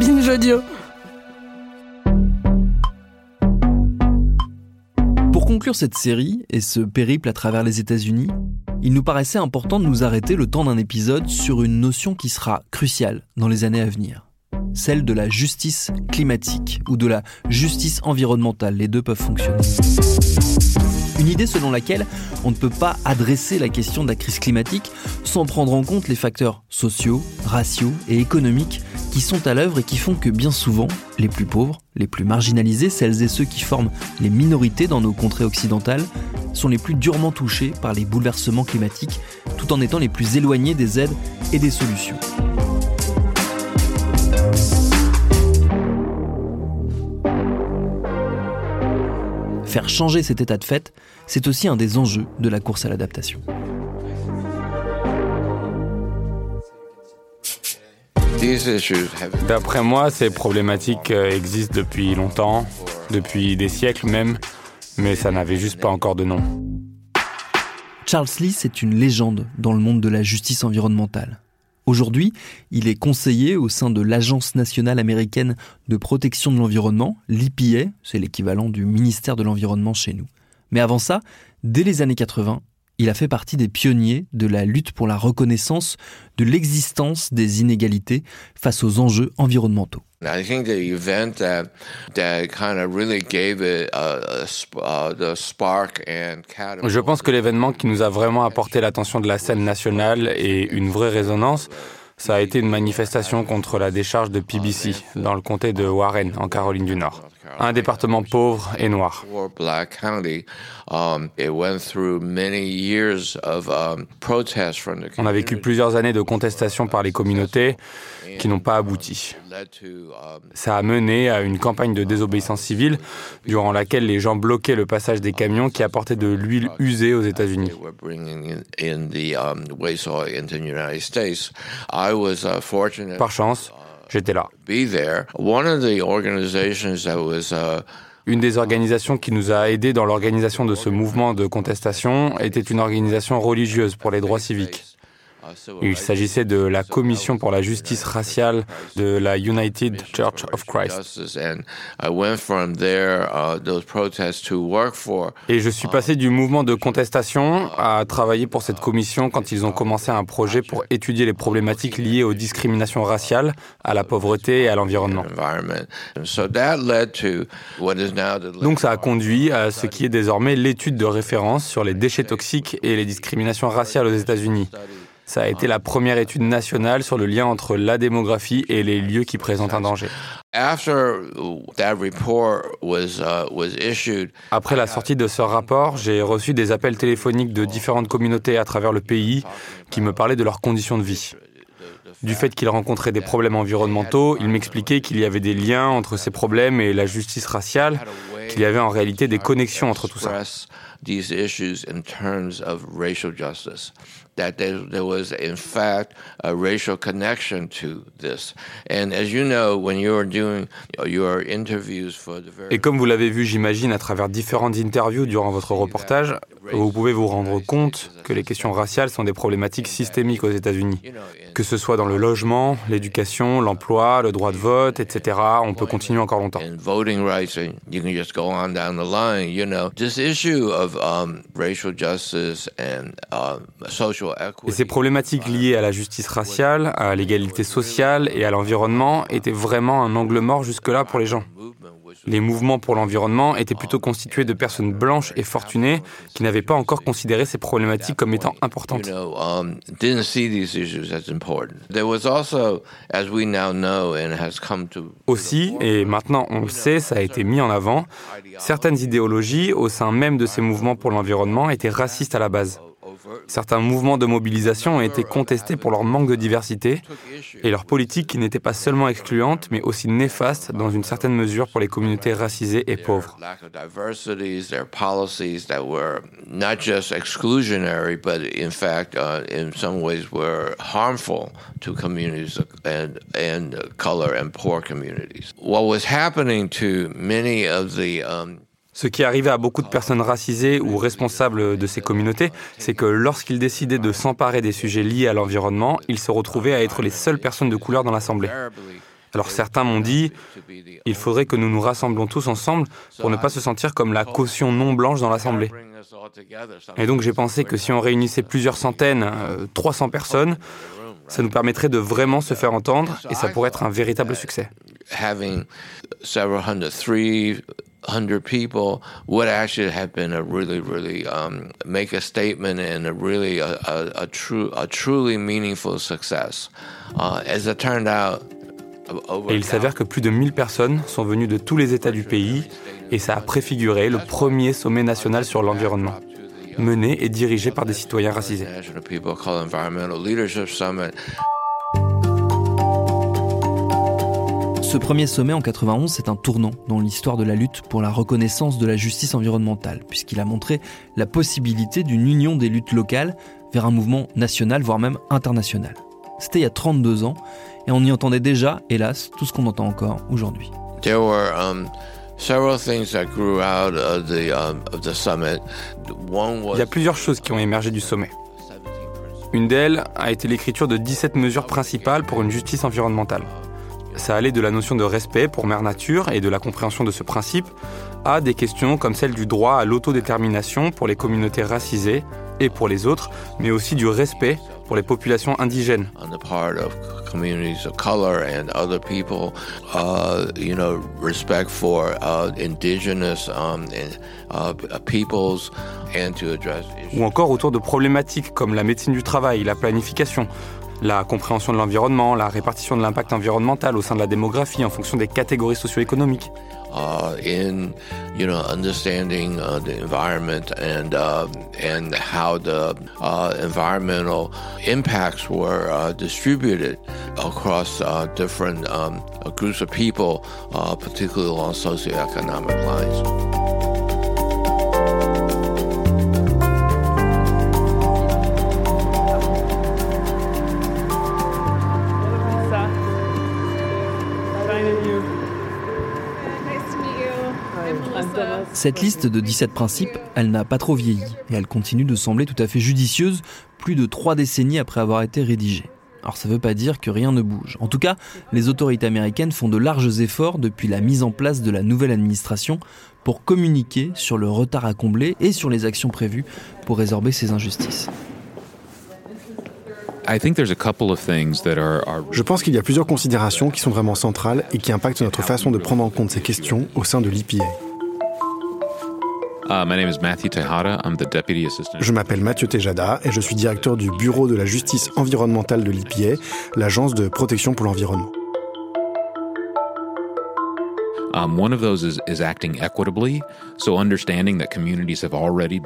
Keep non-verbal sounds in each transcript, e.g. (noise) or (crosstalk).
Binge audio. Pour conclure cette série et ce périple à travers les États-Unis, il nous paraissait important de nous arrêter le temps d'un épisode sur une notion qui sera cruciale dans les années à venir, celle de la justice climatique ou de la justice environnementale. Les deux peuvent fonctionner. Une idée selon laquelle on ne peut pas adresser la question de la crise climatique sans prendre en compte les facteurs sociaux, raciaux et économiques qui sont à l'œuvre et qui font que bien souvent, les plus pauvres, les plus marginalisés, celles et ceux qui forment les minorités dans nos contrées occidentales, sont les plus durement touchés par les bouleversements climatiques, tout en étant les plus éloignés des aides et des solutions. Faire changer cet état de fait, c'est aussi un des enjeux de la course à l'adaptation. D'après moi, ces problématiques euh, existent depuis longtemps, depuis des siècles même, mais ça n'avait juste pas encore de nom. Charles Lee, c'est une légende dans le monde de la justice environnementale. Aujourd'hui, il est conseiller au sein de l'Agence nationale américaine de protection de l'environnement, l'EPA, c'est l'équivalent du ministère de l'Environnement chez nous. Mais avant ça, dès les années 80, il a fait partie des pionniers de la lutte pour la reconnaissance de l'existence des inégalités face aux enjeux environnementaux. Je pense que l'événement qui nous a vraiment apporté l'attention de la scène nationale et une vraie résonance, ça a été une manifestation contre la décharge de PBC dans le comté de Warren, en Caroline du Nord un département pauvre et noir. Um, um, On a vécu plusieurs années de contestation par les communautés qui n'ont pas abouti. Um, Ça a mené à une campagne de désobéissance civile durant laquelle les gens bloquaient le passage des camions qui apportaient de l'huile usée aux États-Unis. Par chance, J'étais là. Uh, une des organisations qui nous a aidés dans l'organisation de ce mouvement de contestation était une organisation religieuse pour les droits civiques. Il s'agissait de la Commission pour la justice raciale de la United Church of Christ. Et je suis passé du mouvement de contestation à travailler pour cette commission quand ils ont commencé un projet pour étudier les problématiques liées aux discriminations raciales, à la pauvreté et à l'environnement. Donc ça a conduit à ce qui est désormais l'étude de référence sur les déchets toxiques et les discriminations raciales aux États-Unis. Ça a été la première étude nationale sur le lien entre la démographie et les lieux qui présentent un danger. Uh, Après la sortie de ce rapport, j'ai reçu des appels téléphoniques de différentes communautés à travers le pays qui me parlaient de leurs conditions de vie. Du fait qu'ils rencontraient des problèmes environnementaux, ils m'expliquaient qu'il y avait des liens entre ces problèmes et la justice raciale, qu'il y avait en réalité des connexions entre tout ça. That there, there was in fact a racial connection to this. And as you know, when you're doing your interviews for the very Et comme vous l'avez vu, j'imagine, à travers différentes interviews durant votre reportage, vous pouvez vous rendre compte que les questions raciales sont des problématiques systémiques aux États-Unis. Que ce soit dans le logement, l'éducation, l'emploi, le droit de vote, etc. On peut continuer encore longtemps. Um, et ces problématiques liées à la justice raciale, à l'égalité sociale et à l'environnement étaient vraiment un angle mort jusque-là pour les gens. Les mouvements pour l'environnement étaient plutôt constitués de personnes blanches et fortunées qui n'avaient pas encore considéré ces problématiques comme étant importantes. Aussi, et maintenant on le sait, ça a été mis en avant, certaines idéologies au sein même de ces mouvements pour l'environnement étaient racistes à la base. Certains mouvements de mobilisation ont été contestés pour leur manque de diversité et leur politique qui n'était pas seulement excluante, mais aussi néfaste dans une certaine mesure pour les communautés racisées et pauvres. What was happening to many of the um, ce qui arrivait à beaucoup de personnes racisées ou responsables de ces communautés, c'est que lorsqu'ils décidaient de s'emparer des sujets liés à l'environnement, ils se retrouvaient à être les seules personnes de couleur dans l'Assemblée. Alors certains m'ont dit, il faudrait que nous nous rassemblons tous ensemble pour ne pas se sentir comme la caution non blanche dans l'Assemblée. Et donc j'ai pensé que si on réunissait plusieurs centaines, 300 euh, personnes, ça nous permettrait de vraiment se faire entendre et ça pourrait être un véritable succès. Hundred people would actually have been a really, really um, make a statement and a really a, a, a, true, a truly meaningful success. Uh, as it turned out. Et il s'avère que plus de 1000 personnes sont venues de tous les États du pays et ça a préfiguré le premier sommet national sur l'environnement, mené et dirigé par des citoyens racisés. Ce premier sommet en 91, c'est un tournant dans l'histoire de la lutte pour la reconnaissance de la justice environnementale, puisqu'il a montré la possibilité d'une union des luttes locales vers un mouvement national, voire même international. C'était il y a 32 ans, et on y entendait déjà, hélas, tout ce qu'on entend encore aujourd'hui. Il y a plusieurs choses qui ont émergé du sommet. Une d'elles a été l'écriture de 17 mesures principales pour une justice environnementale. Ça allait de la notion de respect pour Mère Nature et de la compréhension de ce principe à des questions comme celle du droit à l'autodétermination pour les communautés racisées et pour les autres, mais aussi du respect pour les populations indigènes. Ou encore autour de problématiques comme la médecine du travail, la planification, la compréhension de l'environnement, la répartition de l'impact environnemental au sein de la démographie en fonction des catégories socio-économiques. Uh, in you know understanding uh, the environment and uh, and how the uh, environmental impacts were uh, distributed across uh, different um, groups of people, particularly along socioeconomic lines. Cette liste de 17 principes, elle n'a pas trop vieilli et elle continue de sembler tout à fait judicieuse plus de trois décennies après avoir été rédigée. Alors ça ne veut pas dire que rien ne bouge. En tout cas, les autorités américaines font de larges efforts depuis la mise en place de la nouvelle administration pour communiquer sur le retard à combler et sur les actions prévues pour résorber ces injustices. Je pense qu'il y a plusieurs considérations qui sont vraiment centrales et qui impactent notre façon de prendre en compte ces questions au sein de l'EPA. Je m'appelle Mathieu Tejada et je suis directeur du Bureau de la justice environnementale de l'EPA, l'agence de protection pour l'environnement.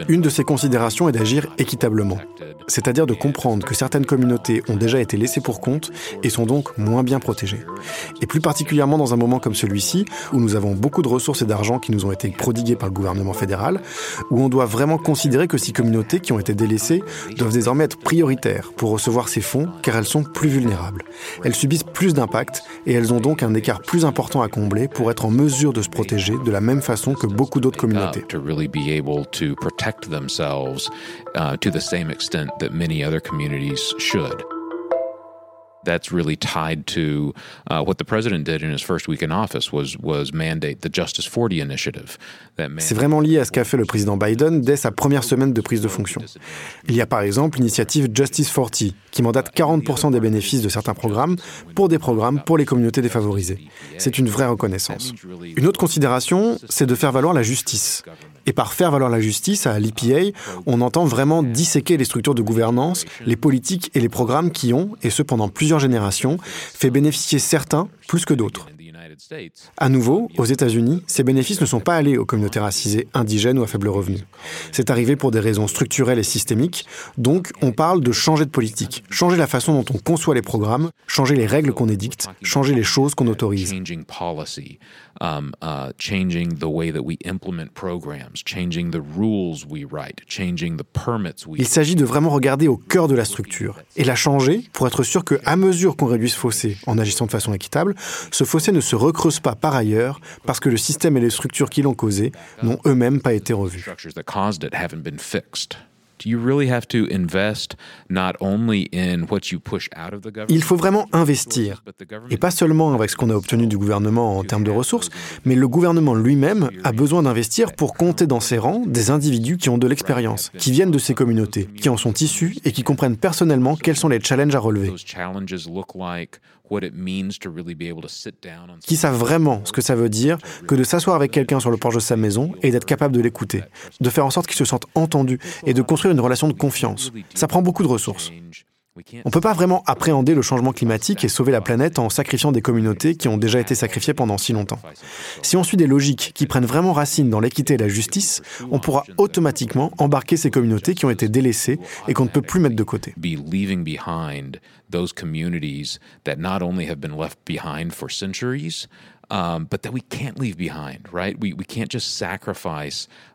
Une de ces considérations est d'agir équitablement, c'est-à-dire de comprendre que certaines communautés ont déjà été laissées pour compte et sont donc moins bien protégées. Et plus particulièrement dans un moment comme celui-ci, où nous avons beaucoup de ressources et d'argent qui nous ont été prodiguées par le gouvernement fédéral, où on doit vraiment considérer que ces communautés qui ont été délaissées doivent désormais être prioritaires pour recevoir ces fonds car elles sont plus vulnérables. Elles subissent plus d'impact et elles ont donc un écart plus important à combler pour être en mesure de se protéger de la même façon que beaucoup d'autres communautés. That's really tied to uh, what the president did in his first week in office was was mandate the Justice 40 initiative. C'est vraiment lié à ce qu'a fait le président Biden dès sa première semaine de prise de fonction. Il y a par exemple l'initiative Justice 40 qui mandate 40% des bénéfices de certains programmes pour des programmes pour les communautés défavorisées. C'est une vraie reconnaissance. Une autre considération, c'est de faire valoir la justice. Et par faire valoir la justice à l'EPA, on entend vraiment disséquer les structures de gouvernance, les politiques et les programmes qui ont, et ce pendant plusieurs générations, fait bénéficier certains plus que d'autres. À nouveau, aux États-Unis, ces bénéfices ne sont pas allés aux communautés racisées, indigènes ou à faible revenu. C'est arrivé pour des raisons structurelles et systémiques, donc on parle de changer de politique, changer la façon dont on conçoit les programmes, changer les règles qu'on édicte, changer les choses qu'on autorise. Um, uh. Il s'agit de vraiment regarder au cœur de la structure et la changer pour être sûr que, à mesure qu'on réduit ce fossé en agissant de façon équitable, ce fossé ne se recreuse pas par ailleurs parce que le système et les structures qui l'ont causé n'ont eux-mêmes pas été revus. Il faut vraiment investir, et pas seulement avec ce qu'on a obtenu du gouvernement en termes de ressources, mais le gouvernement lui-même a besoin d'investir pour compter dans ses rangs des individus qui ont de l'expérience, qui viennent de ces communautés, qui en sont issus et qui comprennent personnellement quels sont les challenges à relever qui savent vraiment ce que ça veut dire que de s'asseoir avec quelqu'un sur le porche de sa maison et d'être capable de l'écouter, de faire en sorte qu'il se sente entendu et de construire une relation de confiance. Ça prend beaucoup de ressources. On ne peut pas vraiment appréhender le changement climatique et sauver la planète en sacrifiant des communautés qui ont déjà été sacrifiées pendant si longtemps. Si on suit des logiques qui prennent vraiment racine dans l'équité et la justice, on pourra automatiquement embarquer ces communautés qui ont été délaissées et qu'on ne peut plus mettre de côté.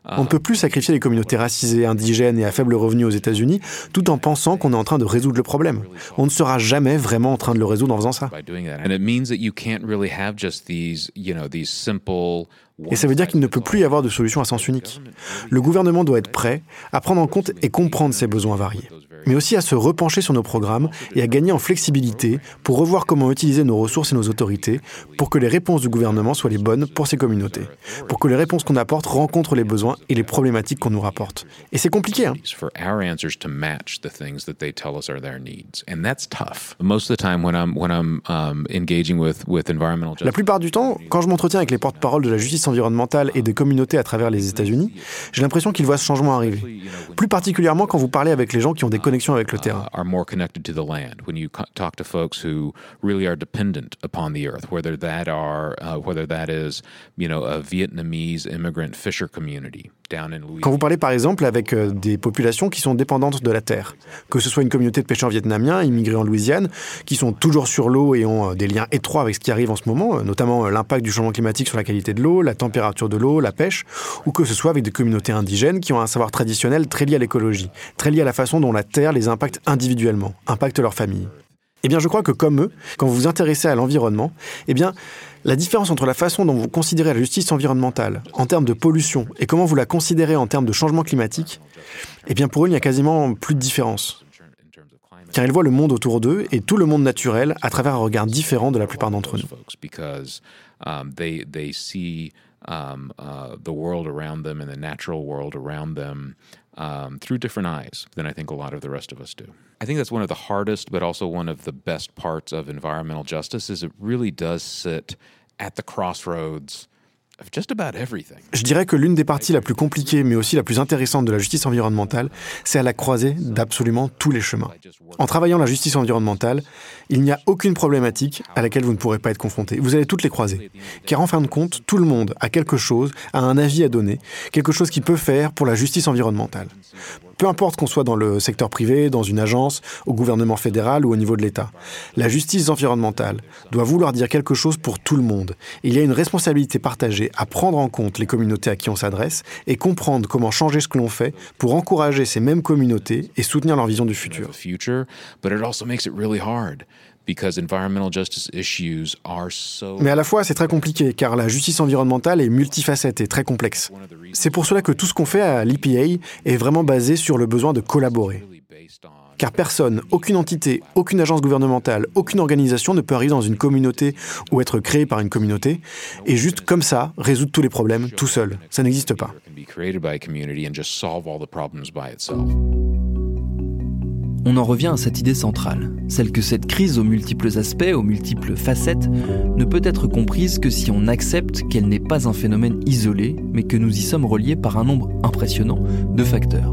On ne peut plus sacrifier les communautés racisées, indigènes et à faible revenu aux États-Unis tout en pensant qu'on est en train de résoudre le problème. On ne sera jamais vraiment en train de le résoudre en faisant ça. Et ça veut dire qu'il ne peut plus y avoir de solution à sens unique. Le gouvernement doit être prêt à prendre en compte et comprendre ces besoins variés mais aussi à se repencher sur nos programmes et à gagner en flexibilité pour revoir comment utiliser nos ressources et nos autorités pour que les réponses du gouvernement soient les bonnes pour ces communautés, pour que les réponses qu'on apporte rencontrent les besoins et les problématiques qu'on nous rapporte. Et c'est compliqué, hein La plupart du temps, quand je m'entretiens avec les porte-paroles de la justice environnementale et des communautés à travers les États-Unis, j'ai l'impression qu'ils voient ce changement arriver. Plus particulièrement quand vous parlez avec les gens qui ont des connexions connexion avec le terrain. Uh, are more connected to the land. When you talk to folks who really are dependent upon the earth, whether that are uh, whether that is you know a Vietnamese immigrant fisher community Quand vous parlez par exemple avec euh, des populations qui sont dépendantes de la terre, que ce soit une communauté de pêcheurs vietnamiens immigrés en Louisiane, qui sont toujours sur l'eau et ont euh, des liens étroits avec ce qui arrive en ce moment, euh, notamment l'impact du changement climatique sur la qualité de l'eau, la température de l'eau, la pêche, ou que ce soit avec des communautés indigènes qui ont un savoir traditionnel très lié à l'écologie, très lié à la façon dont la terre les impacte individuellement, impacte leur famille. Eh bien, je crois que comme eux, quand vous vous intéressez à l'environnement, eh bien, la différence entre la façon dont vous considérez la justice environnementale en termes de pollution et comment vous la considérez en termes de changement climatique, eh bien pour eux, il n'y a quasiment plus de différence. Car ils voient le monde autour d'eux et tout le monde naturel à travers un regard différent de la plupart d'entre nous. Um, through different eyes than I think a lot of the rest of us do. I think that's one of the hardest, but also one of the best parts of environmental justice is it really does sit at the crossroads Je dirais que l'une des parties la plus compliquée, mais aussi la plus intéressante de la justice environnementale, c'est à la croisée d'absolument tous les chemins. En travaillant la justice environnementale, il n'y a aucune problématique à laquelle vous ne pourrez pas être confronté. Vous allez toutes les croiser. Car en fin de compte, tout le monde a quelque chose, a un avis à donner, quelque chose qu'il peut faire pour la justice environnementale. Peu importe qu'on soit dans le secteur privé, dans une agence, au gouvernement fédéral ou au niveau de l'État. La justice environnementale doit vouloir dire quelque chose pour tout le monde. Il y a une responsabilité partagée à prendre en compte les communautés à qui on s'adresse et comprendre comment changer ce que l'on fait pour encourager ces mêmes communautés et soutenir leur vision du futur. Mais à la fois, c'est très compliqué, car la justice environnementale est multifacette et très complexe. C'est pour cela que tout ce qu'on fait à l'EPA est vraiment basé sur le besoin de collaborer. Car personne, aucune entité, aucune agence gouvernementale, aucune organisation ne peut arriver dans une communauté ou être créée par une communauté et juste comme ça résoudre tous les problèmes tout seul. Ça n'existe pas. On en revient à cette idée centrale, celle que cette crise aux multiples aspects, aux multiples facettes, ne peut être comprise que si on accepte qu'elle n'est pas un phénomène isolé, mais que nous y sommes reliés par un nombre impressionnant de facteurs.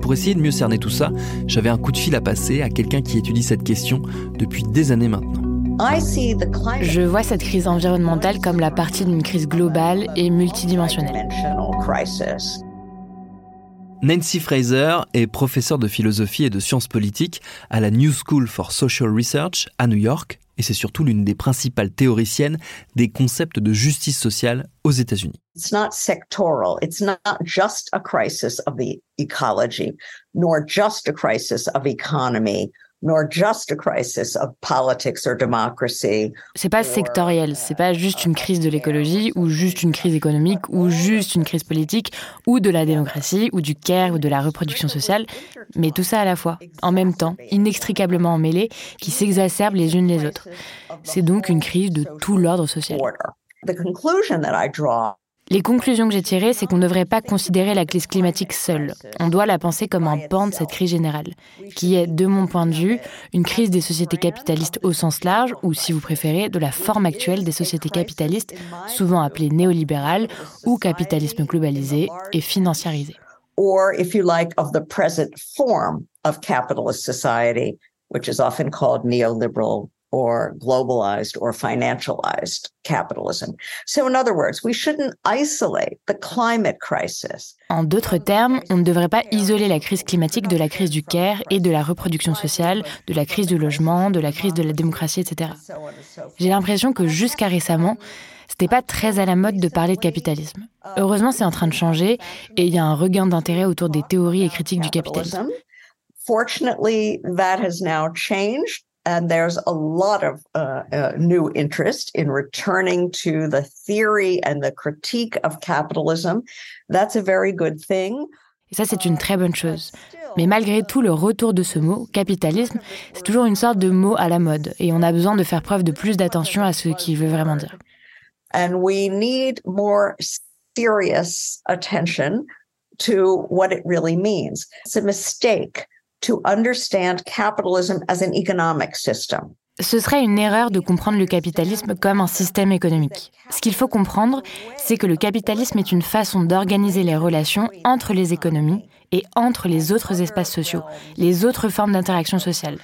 Pour essayer de mieux cerner tout ça, j'avais un coup de fil à passer à quelqu'un qui étudie cette question depuis des années maintenant. Je vois cette crise environnementale comme la partie d'une crise globale et multidimensionnelle. Nancy Fraser est professeure de philosophie et de sciences politiques à la New School for Social Research à New York, et c'est surtout l'une des principales théoriciennes des concepts de justice sociale aux États-Unis. It's not sectoral. It's not just a crisis of the ecology, nor just a crisis of economy C'est pas sectoriel, c'est pas juste une crise de l'écologie ou juste une crise économique ou juste une crise politique ou de la démocratie ou du care ou de la reproduction sociale, mais tout ça à la fois, en même temps, inextricablement emmêlés, qui s'exacerbent les unes les autres. C'est donc une crise de tout l'ordre social. Les conclusions que j'ai tirées, c'est qu'on ne devrait pas considérer la crise climatique seule. On doit la penser comme un pan de cette crise générale, qui est, de mon point de vue, une crise des sociétés capitalistes au sens large, ou si vous préférez, de la forme actuelle des sociétés capitalistes, souvent appelées néolibérales ou capitalisme globalisé et financiarisé. Or, if you like, of the present form of capitalist society, which is often called neoliberal or globalized or financialized capitalism. So in other words, we shouldn't isolate the climate crisis. En d'autres termes, on ne devrait pas isoler la crise climatique de la crise du care et de la reproduction sociale, de la crise du logement, de la crise de la démocratie, etc. J'ai l'impression que jusqu'à récemment, c'était pas très à la mode de parler de capitalisme. Heureusement, c'est en train de changer et il y a un regain d'intérêt autour des théories et critiques du capitalisme. Fortunately, that has now changed and there's a lot of uh, uh, new interest in returning to the theory and the critique of capitalism. That's a very good thing. Et ça, c'est une très bonne chose. Mais malgré tout, le retour de ce mot, capitalisme, c'est toujours une sorte de mot à la mode. Et on a besoin de faire preuve de plus d'attention à ce qu'il veut vraiment dire. And we need more serious attention to what it really means. It's a mistake to understand capitalism as an economic system. Ce serait une erreur de comprendre le capitalisme comme un système économique. Ce qu'il faut comprendre, c'est que le capitalisme est une façon d'organiser les relations entre les économies et entre les autres espaces sociaux, les autres formes d'interaction sociale.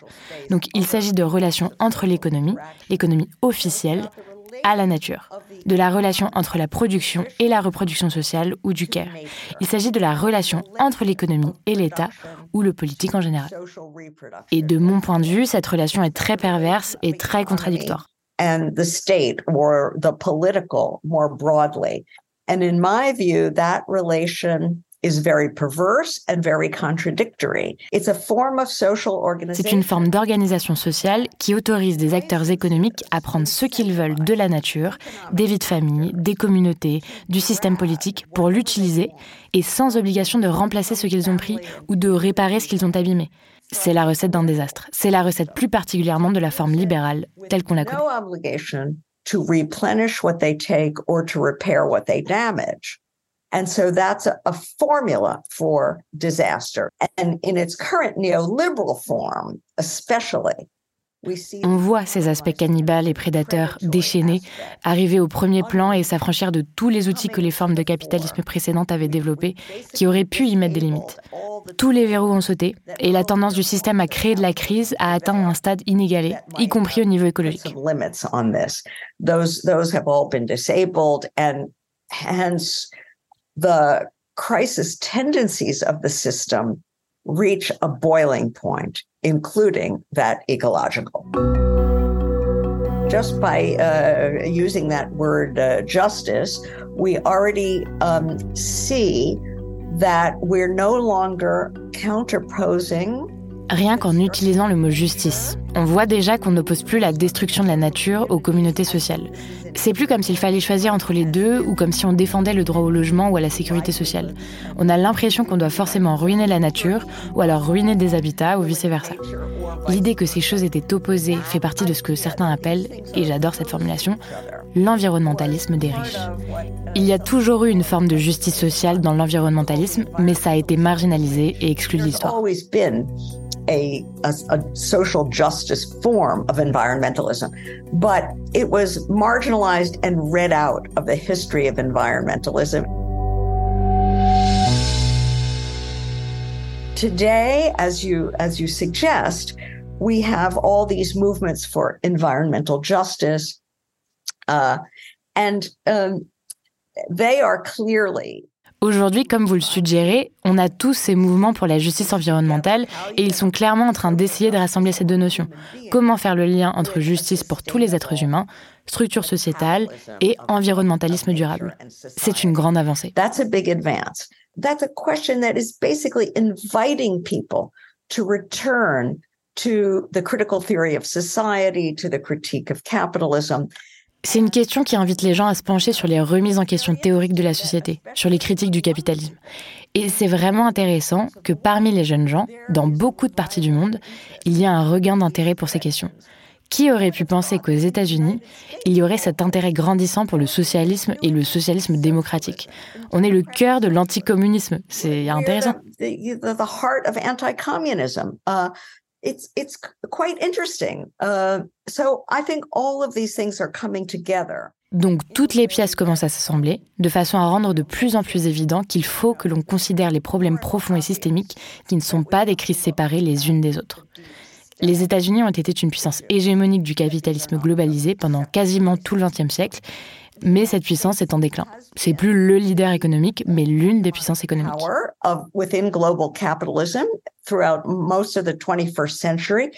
Donc il s'agit de relations entre l'économie, l'économie officielle, à la nature, de la relation entre la production et la reproduction sociale ou du care. Il s'agit de la relation entre l'économie et l'État ou le politique en général. Et de mon point de vue, cette relation est très perverse et très contradictoire. And the state or the And c'est une forme d'organisation sociale qui autorise des acteurs économiques à prendre ce qu'ils veulent de la nature, des vies de famille, des communautés, du système politique pour l'utiliser et sans obligation de remplacer ce qu'ils ont pris ou de réparer ce qu'ils ont abîmé. C'est la recette d'un désastre. C'est la recette plus particulièrement de la forme libérale telle qu'on la connaît. And so that's a, formula for disaster. And in its current neoliberal form, especially, On voit ces aspects cannibales et prédateurs déchaînés arriver au premier plan et s'affranchir de tous les outils que les formes de capitalisme précédentes avaient développés, qui auraient pu y mettre des limites. Tous les verrous ont sauté et la tendance du système à créer de la crise a atteint un stade inégalé, y compris au niveau écologique. The crisis tendencies of the system reach a boiling point, including that ecological. Just by uh, using that word uh, justice, we already um, see that we're no longer counterposing Rien qu'en utilisant le mot justice, on voit déjà qu'on n'oppose plus la destruction de la nature aux communautés sociales. C'est plus comme s'il fallait choisir entre les deux ou comme si on défendait le droit au logement ou à la sécurité sociale. On a l'impression qu'on doit forcément ruiner la nature ou alors ruiner des habitats ou vice-versa. L'idée que ces choses étaient opposées fait partie de ce que certains appellent, et j'adore cette formulation, l'environnementalisme des riches. Il y a toujours eu une forme de justice sociale dans l'environnementalisme, mais ça a été marginalisé et exclu de l'histoire. A, a, a, social justice form of environmentalism, but it was marginalized and read out of the history of environmentalism. Today, as you as you suggest, we have all these movements for environmental justice, uh, and um, they are clearly Aujourd'hui, comme vous le suggérez, on a tous ces mouvements pour la justice environnementale et ils sont clairement en train d'essayer de rassembler ces deux notions. Comment faire le lien entre justice pour tous les êtres humains, structure sociétale et environnementalisme durable? C'est une grande avancée. To the critical theory of society, to the critique of capitalism. C'est une question qui invite les gens à se pencher sur les remises en question théoriques de la société, sur les critiques du capitalisme. Et c'est vraiment intéressant que parmi les jeunes gens, dans beaucoup de parties du monde, il y a un regain d'intérêt pour ces questions. Qui aurait pu penser qu'aux États-Unis, il y aurait cet intérêt grandissant pour le socialisme et le socialisme démocratique? On est le cœur de l'anticommunisme. C'est intéressant. It's it's quite interesting. Uh, so I think all of these things are coming together. Donc toutes les pièces commencent à s'assembler, de façon à rendre de plus en plus évident qu'il faut que l'on considère les problèmes profonds et systémiques qui ne sont pas des crises séparées les unes des autres. Les États-Unis ont été une puissance hégémonique du capitalisme globalisé pendant quasiment tout le XXe siècle, mais cette puissance est en déclin. C'est plus le leader économique, mais l'une des puissances économiques. within global capitalism throughout most of the 21st century.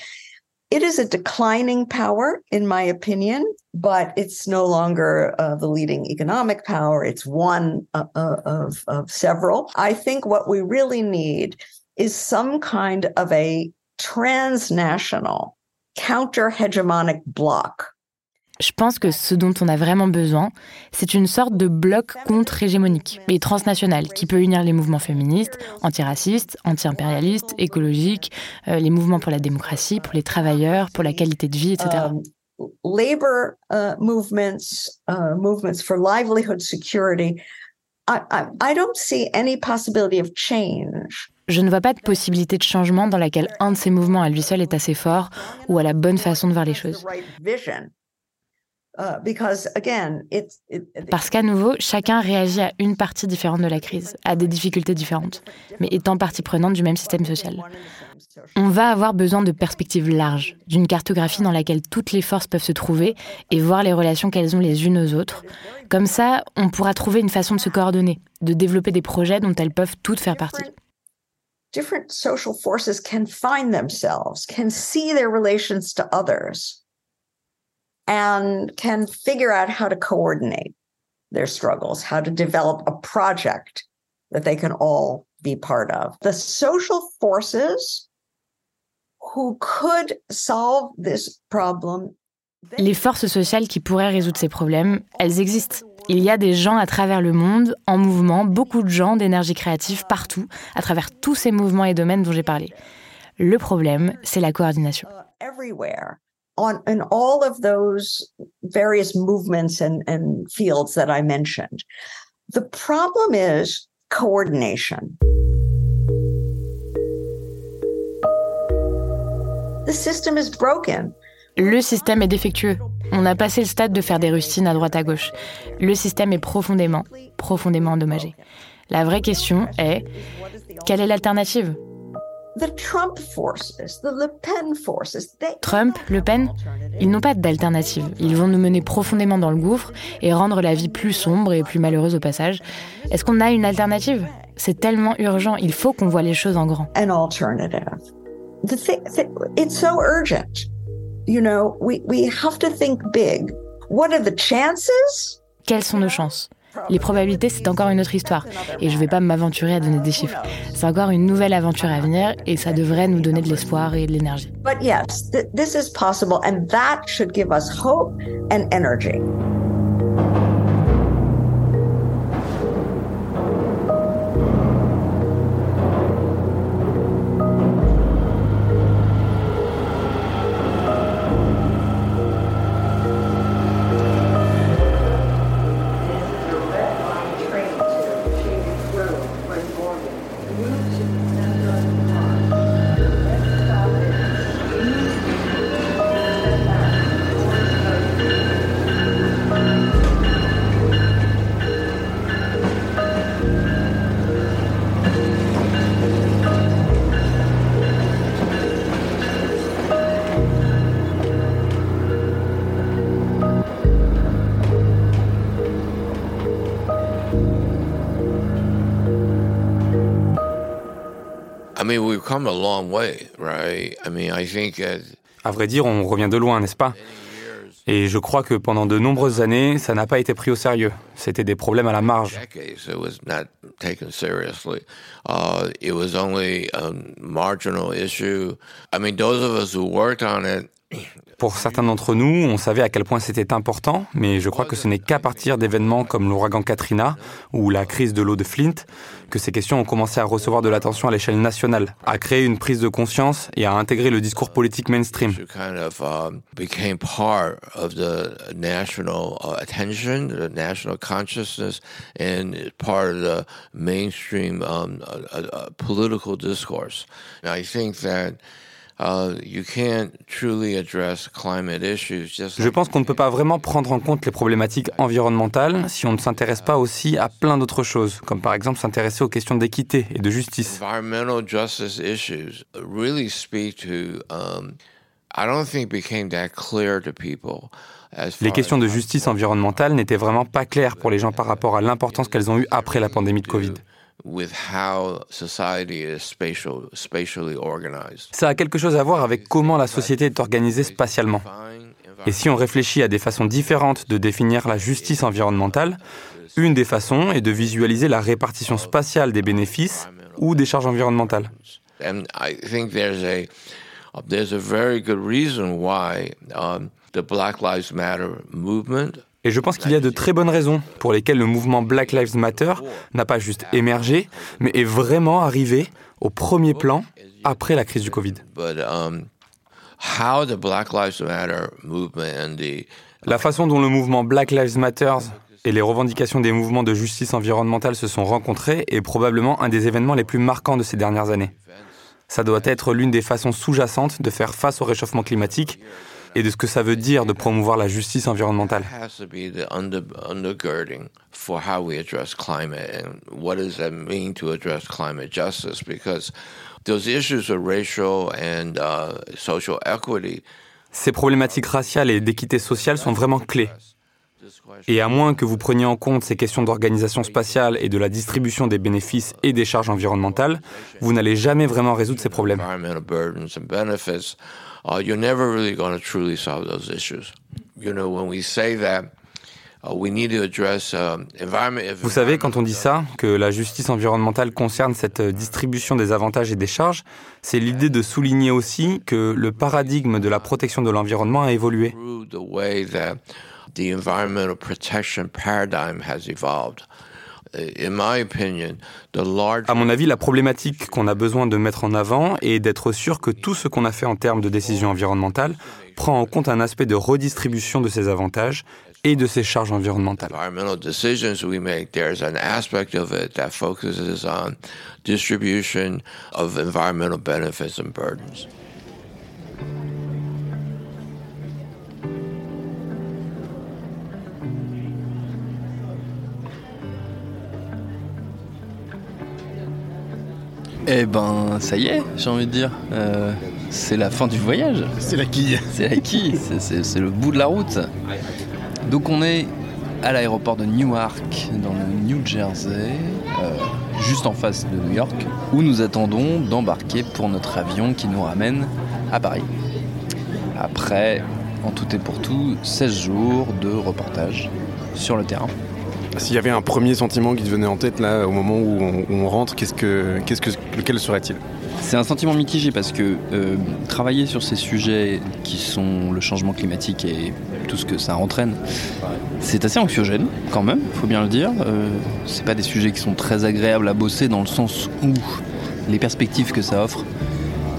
It is a declining power, in my opinion, but it's no longer uh, the leading economic power. It's one uh, uh, of, of several. I think what we really need is some kind of a transnational counter hegemonic bloc Je pense que ce dont on a vraiment besoin, c'est une sorte de bloc contre-hégémonique et transnational qui peut unir les mouvements féministes, antiracistes, anti-impérialistes, écologiques, euh, les mouvements pour la démocratie, pour les travailleurs, pour la qualité de vie, etc. Um, labor uh, movements, uh, movements for livelihood security. I, I, I don't see any possibility of change. Je ne vois pas de possibilité de changement dans laquelle un de ces mouvements à lui seul est assez fort ou à la bonne façon de voir les choses. Uh, Parce qu'à nouveau, chacun réagit à une partie différente de la crise, à des difficultés différentes, mais étant partie prenante du même système social. On va avoir besoin de perspectives larges, d'une cartographie dans laquelle toutes les forces peuvent se trouver et voir les relations qu'elles ont les unes aux autres. Comme ça, on pourra trouver une façon de se coordonner, de développer des projets dont elles peuvent toutes faire partie. Different social forces can find themselves, can see their relations to others. And can figure out how to coordinate their struggles, how to develop a project that they can all be part of. The social forces who could solve this problem. Les forces sociales qui pourraient résoudre ces problèmes, elles existent. Il y a des gens à travers le monde, en mouvement, beaucoup de gens d'énergie créative partout, à travers tous ces mouvements et domaines dont j'ai parlé. Le problème, c'est la coordination. Everywhere. On in all of those various movements and, and fields that I mentioned. The problem is coordination. The system is broken. Le système est défectueux. On a passé le stade de faire des rustines à droite à gauche. Le système est profondément, profondément endommagé. La vraie question est, quelle est l'alternative? Trump, Le Pen, ils n'ont pas d'alternative. Ils vont nous mener profondément dans le gouffre et rendre la vie plus sombre et plus malheureuse au passage. Est-ce qu'on a une alternative? C'est tellement urgent. Il faut qu'on voit les choses en grand. An alternative. The thing, it's so urgent. You know, we, we have to think big. What are the chances? Quelles sont nos chances? Les probabilités, c'est encore une autre histoire. Et je ne vais pas m'aventurer à donner des chiffres. C'est encore une nouvelle aventure à venir et ça devrait nous donner de l'espoir et de l'énergie. But yes, this is possible and that should give us hope and energy. À vrai dire, on revient de loin, n'est-ce pas? Et je crois que pendant de nombreuses années, ça n'a pas été pris au sérieux. C'était des problèmes à la marge. Pour certains d'entre nous, on savait à quel point c'était important, mais je crois que ce n'est qu'à partir d'événements comme l'ouragan Katrina ou la crise de l'eau de Flint que ces questions ont commencé à recevoir de l'attention à l'échelle nationale, à créer une prise de conscience et à intégrer le discours politique mainstream. mainstream um, political discourse. I think that je pense qu'on ne peut pas vraiment prendre en compte les problématiques environnementales si on ne s'intéresse pas aussi à plein d'autres choses, comme par exemple s'intéresser aux questions d'équité et de justice. Les questions de justice environnementale n'étaient vraiment pas claires pour les gens par rapport à l'importance qu'elles ont eue après la pandémie de Covid. Ça a quelque chose à voir avec comment la société est organisée spatialement. Et si on réfléchit à des façons différentes de définir la justice environnementale, une des façons est de visualiser la répartition spatiale des bénéfices ou des charges environnementales. There's a very good reason why um, the Black Lives Matter movement et je pense qu'il y a de très bonnes raisons pour lesquelles le mouvement Black Lives Matter n'a pas juste émergé, mais est vraiment arrivé au premier plan après la crise du Covid. La façon dont le mouvement Black Lives Matter et les revendications des mouvements de justice environnementale se sont rencontrés est probablement un des événements les plus marquants de ces dernières années. Ça doit être l'une des façons sous-jacentes de faire face au réchauffement climatique, et de ce que ça veut dire de promouvoir la justice environnementale. Ces problématiques raciales et d'équité sociale sont vraiment clés. Et à moins que vous preniez en compte ces questions d'organisation spatiale et de la distribution des bénéfices et des charges environnementales, vous n'allez jamais vraiment résoudre ces problèmes. Uh, you're never really going to truly solve those issues. You know, when we say that, Vous savez, quand on dit ça, que la justice environnementale concerne cette euh, distribution des avantages et des charges, c'est l'idée de souligner aussi que le paradigme de la protection de l'environnement a évolué. À mon avis, la problématique qu'on a besoin de mettre en avant est d'être sûr que tout ce qu'on a fait en termes de décision environnementale prend en compte un aspect de redistribution de ces avantages et de ces charges environnementales. distribution of environmental benefits and burdens. Eh ben, ça y est, j'ai envie de dire. Euh, c'est la fin du voyage. C'est la quille. C'est la quille, (laughs) c'est le bout de la route. Donc on est à l'aéroport de Newark, dans le New Jersey, euh, juste en face de New York, où nous attendons d'embarquer pour notre avion qui nous ramène à Paris. Après, en tout et pour tout, 16 jours de reportage sur le terrain. S'il y avait un premier sentiment qui te venait en tête là au moment où on, rentre, qu'est-ce que, qu'est-ce que, lequel serait-il? C'est un sentiment mitigé parce que euh, travailler sur ces sujets qui sont le changement climatique et tout ce que ça entraîne, c'est assez anxiogène quand même, il faut bien le dire. Euh, c'est pas des sujets qui sont très agréables à bosser dans le sens où les perspectives que ça offre,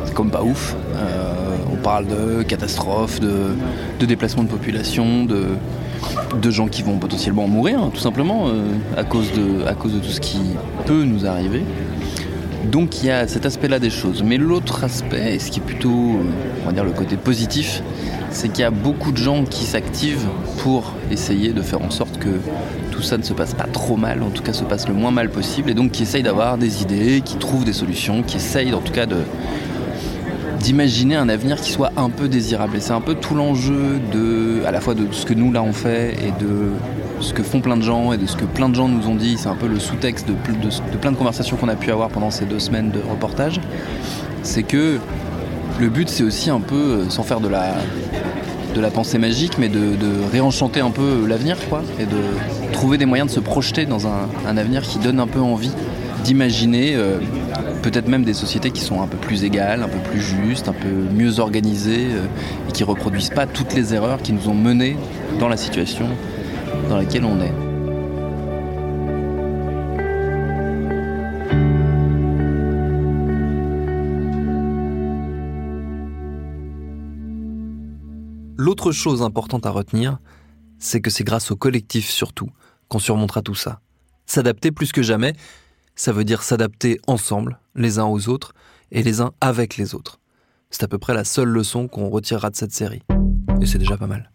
c'est comme pas ouf. Euh, on parle de catastrophes, de, de déplacement de population, de gens qui vont potentiellement mourir, hein, tout simplement, euh, à cause de tout ce qui peut nous arriver. Donc il y a cet aspect-là des choses. Mais l'autre aspect, ce qui est plutôt, euh, on dire, le côté positif, c'est qu'il y a beaucoup de gens qui s'activent pour essayer de faire en sorte que tout ça ne se passe pas trop mal, en tout cas se passe le moins mal possible, et donc qui essayent d'avoir des idées, qui trouvent des solutions, qui essayent en tout cas d'imaginer un avenir qui soit un peu désirable. Et c'est un peu tout l'enjeu de, à la fois de ce que nous là on fait et de ce que font plein de gens et de ce que plein de gens nous ont dit. C'est un peu le sous-texte de, plein de conversations qu'on a pu avoir pendant ces deux semaines de reportage. C'est que le but c'est aussi un peu, euh, sans faire de la, de la pensée magique, mais de, réenchanter un peu l'avenir, quoi, et de trouver des moyens de se projeter dans un, avenir qui donne un peu envie d'imaginer euh, peut-être même des sociétés qui sont un peu plus égales, un peu plus justes, un peu mieux organisées, euh, et qui reproduisent pas toutes les erreurs qui nous ont menés dans la situation dans laquelle on est. L'autre chose importante à retenir, c'est que c'est grâce au collectif surtout qu'on surmontera tout ça. S'adapter plus que jamais, ça veut dire s'adapter ensemble, les uns aux autres, et les uns avec les autres. C'est à peu près la seule leçon qu'on retirera de cette série. Et c'est déjà pas mal.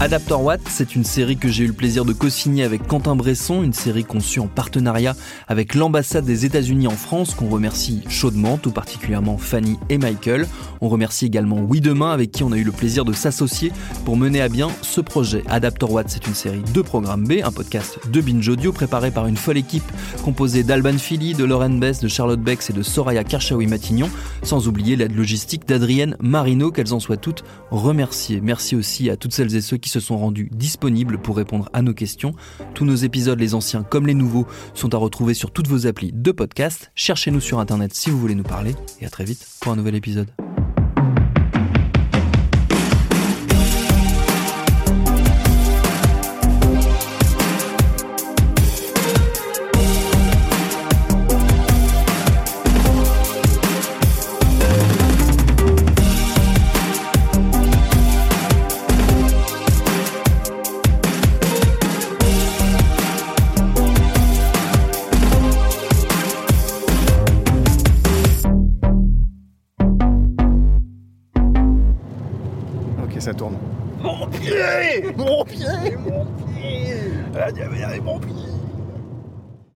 Adapter Watt, c'est une série que j'ai eu le plaisir de co-signer avec Quentin Bresson, une série conçue en partenariat avec l'ambassade des États-Unis en France, qu'on remercie chaudement, tout particulièrement Fanny et Michael. On remercie également Oui Demain, avec qui on a eu le plaisir de s'associer pour mener à bien ce projet. Adapter Watt, c'est une série de Programme B, un podcast de Binge Audio préparé par une folle équipe composée d'Alban Philly, de Lauren Bess, de Charlotte Bex et de Soraya Kershawi-Matignon, sans oublier l'aide logistique d'Adrienne Marino, qu'elles en soient toutes remerciées. Merci aussi à toutes celles et ceux qui se sont rendus disponibles pour répondre à nos questions. Tous nos épisodes, les anciens comme les nouveaux, sont à retrouver sur toutes vos applis de podcast. Cherchez-nous sur Internet si vous voulez nous parler. Et à très vite pour un nouvel épisode.